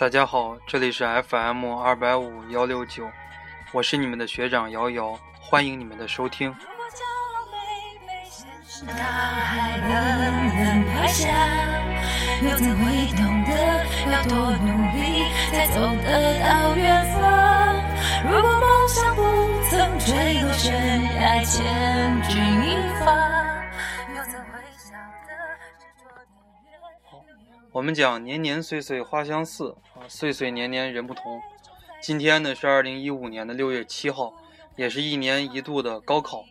大家好，这里是 FM 二百五幺六九，我是你们的学长瑶瑶，欢迎你们的收听。如果梦想不曾坠落悬崖，千钧一发，我们讲年年岁岁花相似啊，岁岁年年人不同。今天呢是二零一五年的六月七号，也是一年一度的高考。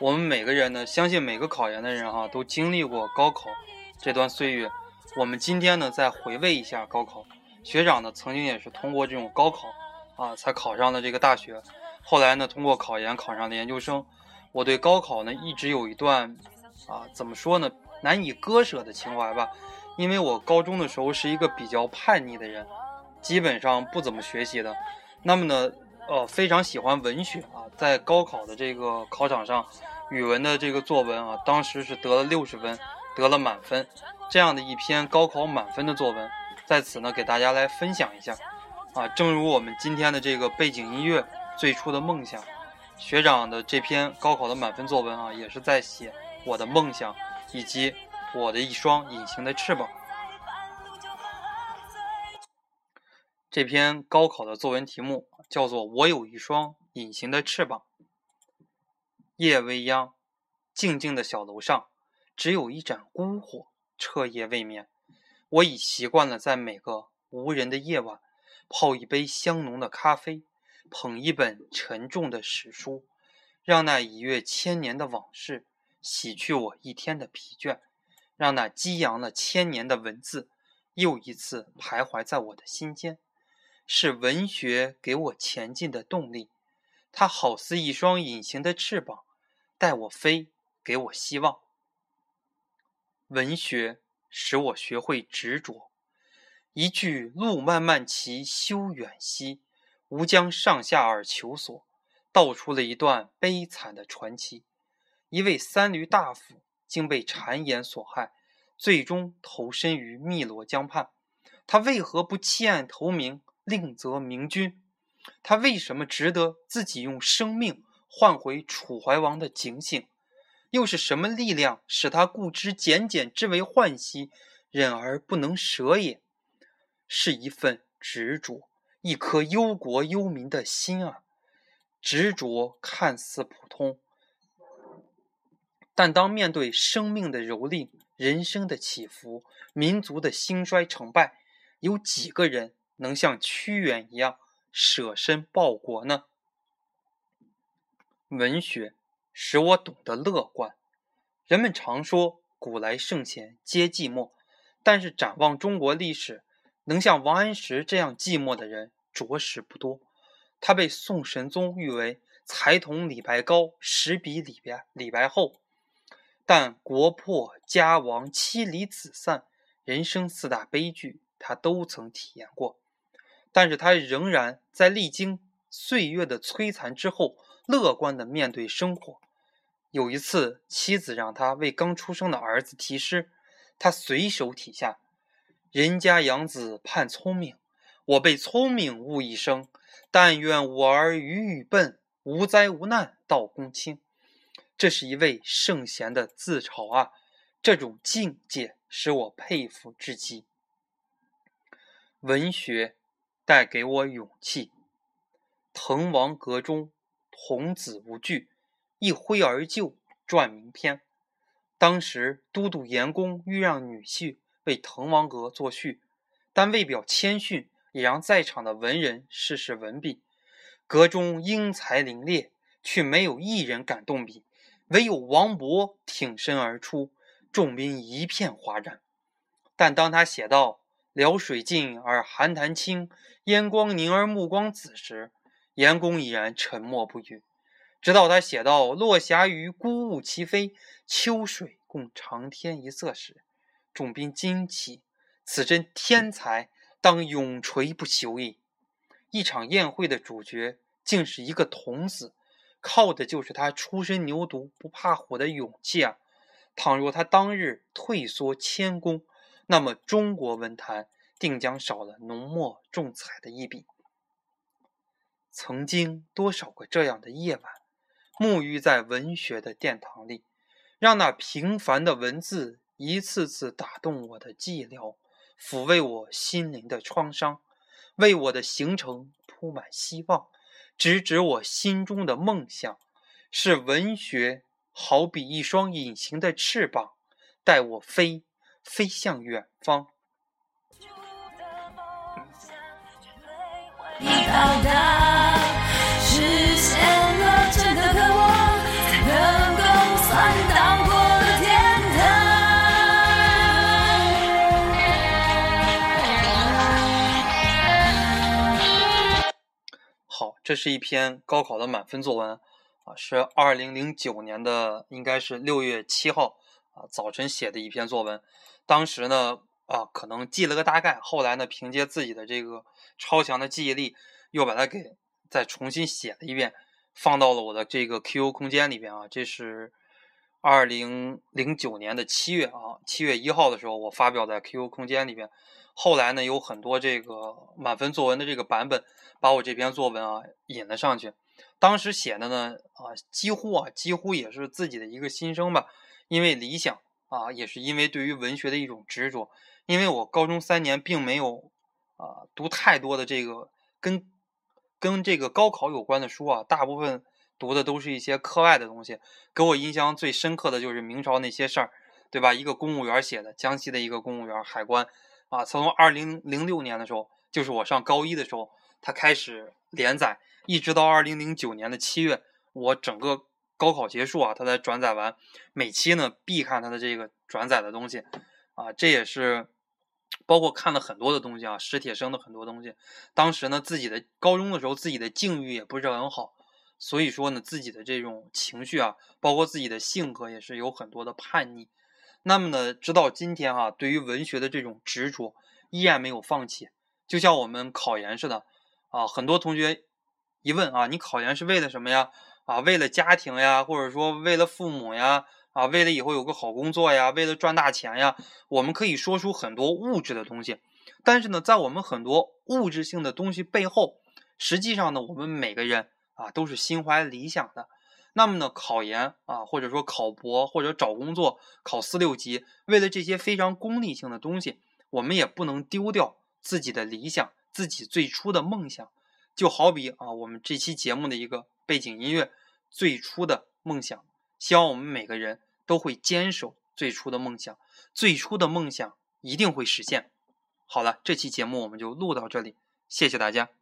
我们每个人呢，相信每个考研的人哈，都经历过高考这段岁月。我们今天呢，再回味一下高考。学长呢，曾经也是通过这种高考。啊，才考上了这个大学，后来呢，通过考研考上了研究生。我对高考呢，一直有一段啊，怎么说呢，难以割舍的情怀吧。因为我高中的时候是一个比较叛逆的人，基本上不怎么学习的。那么呢，呃，非常喜欢文学啊，在高考的这个考场上，语文的这个作文啊，当时是得了六十分，得了满分，这样的一篇高考满分的作文，在此呢，给大家来分享一下。啊，正如我们今天的这个背景音乐，最初的梦想，学长的这篇高考的满分作文啊，也是在写我的梦想以及我的一双隐形的翅膀。这篇高考的作文题目叫做《我有一双隐形的翅膀》。夜未央，静静的小楼上，只有一盏孤火，彻夜未眠。我已习惯了在每个无人的夜晚。泡一杯香浓的咖啡，捧一本沉重的史书，让那已阅千年的往事洗去我一天的疲倦，让那激扬了千年的文字又一次徘徊在我的心间。是文学给我前进的动力，它好似一双隐形的翅膀，带我飞，给我希望。文学使我学会执着。一句“路漫漫其修远兮，吾将上下而求索”，道出了一段悲惨的传奇。一位三闾大夫竟被谗言所害，最终投身于汨罗江畔。他为何不弃暗投明，另择明君？他为什么值得自己用生命换回楚怀王的警醒？又是什么力量使他固执简简之为浣溪，忍而不能舍也？是一份执着，一颗忧国忧民的心啊！执着看似普通，但当面对生命的蹂躏、人生的起伏、民族的兴衰成败，有几个人能像屈原一样舍身报国呢？文学使我懂得乐观。人们常说“古来圣贤皆寂寞”，但是展望中国历史。能像王安石这样寂寞的人，着实不多。他被宋神宗誉为才同李白高，实比李白李白厚。但国破家亡、妻离子散，人生四大悲剧，他都曾体验过。但是他仍然在历经岁月的摧残之后，乐观地面对生活。有一次，妻子让他为刚出生的儿子题诗，他随手题下。人家养子盼聪明，我被聪明误一生。但愿我儿愚愚笨，无灾无难到公卿。这是一位圣贤的自嘲啊！这种境界使我佩服至极。文学带给我勇气。滕王阁中，童子无惧，一挥而就，撰名篇。当时都督严公欲让女婿。为滕王阁作序，但为表谦逊，也让在场的文人试试文笔。阁中英才凌冽，却没有一人敢动笔，唯有王勃挺身而出，众宾一片哗然。但当他写到“辽水尽而寒潭清，烟光凝而目光紫”时，严公已然沉默不语。直到他写到“落霞与孤鹜齐飞，秋水共长天一色”时，众宾惊奇，此真天才，当永垂不朽矣。一场宴会的主角竟是一个童子，靠的就是他初生牛犊不怕虎的勇气啊！倘若他当日退缩谦恭，那么中国文坛定将少了浓墨重彩的一笔。曾经多少个这样的夜晚，沐浴在文学的殿堂里，让那平凡的文字一次次打动我的寂寥，抚慰我心灵的创伤，为我的行程铺满希望，直指我心中的梦想。是文学，好比一双隐形的翅膀，带我飞，飞向远方。这是一篇高考的满分作文。啊，是二零零九年的，应该是六月七号啊早晨写的一篇作文。当时呢，啊可能记了个大概，后来呢，凭借自己的这个超强的记忆力，又把它给再重新写了一遍，放到了我的这个 QQ 空间里边啊。这是二零零九年的七月啊，七月一号的时候，我发表在 QQ 空间里边。后来呢，有很多这个满分作文的这个版本，把我这篇作文啊引了上去。当时写的呢，啊，几乎啊，几乎也是自己的一个心声吧。因为理想啊，也是因为对于文学的一种执着。因为我高中三年并没有啊读太多的这个跟跟这个高考有关的书啊，大部分读的都是一些课外的东西。给我印象最深刻的就是明朝那些事儿，对吧？一个公务员写的，江西的一个公务员，海关啊。从二零零六年的时候，就是我上高一的时候，他开始连载。一直到二零零九年的七月，我整个高考结束啊，他才转载完。每期呢必看他的这个转载的东西，啊，这也是包括看了很多的东西啊，史铁生的很多东西。当时呢，自己的高中的时候，自己的境遇也不是很好，所以说呢，自己的这种情绪啊，包括自己的性格也是有很多的叛逆。那么呢，直到今天哈，对于文学的这种执着依然没有放弃，就像我们考研似的啊，很多同学。一问啊，你考研是为了什么呀？啊，为了家庭呀，或者说为了父母呀？啊，为了以后有个好工作呀？为了赚大钱呀？我们可以说出很多物质的东西，但是呢，在我们很多物质性的东西背后，实际上呢，我们每个人啊都是心怀理想的。那么呢，考研啊，或者说考博或者找工作考四六级，为了这些非常功利性的东西，我们也不能丢掉自己的理想，自己最初的梦想。就好比啊，我们这期节目的一个背景音乐，最初的梦想，希望我们每个人都会坚守最初的梦想，最初的梦想一定会实现。好了，这期节目我们就录到这里，谢谢大家。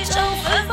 一场纷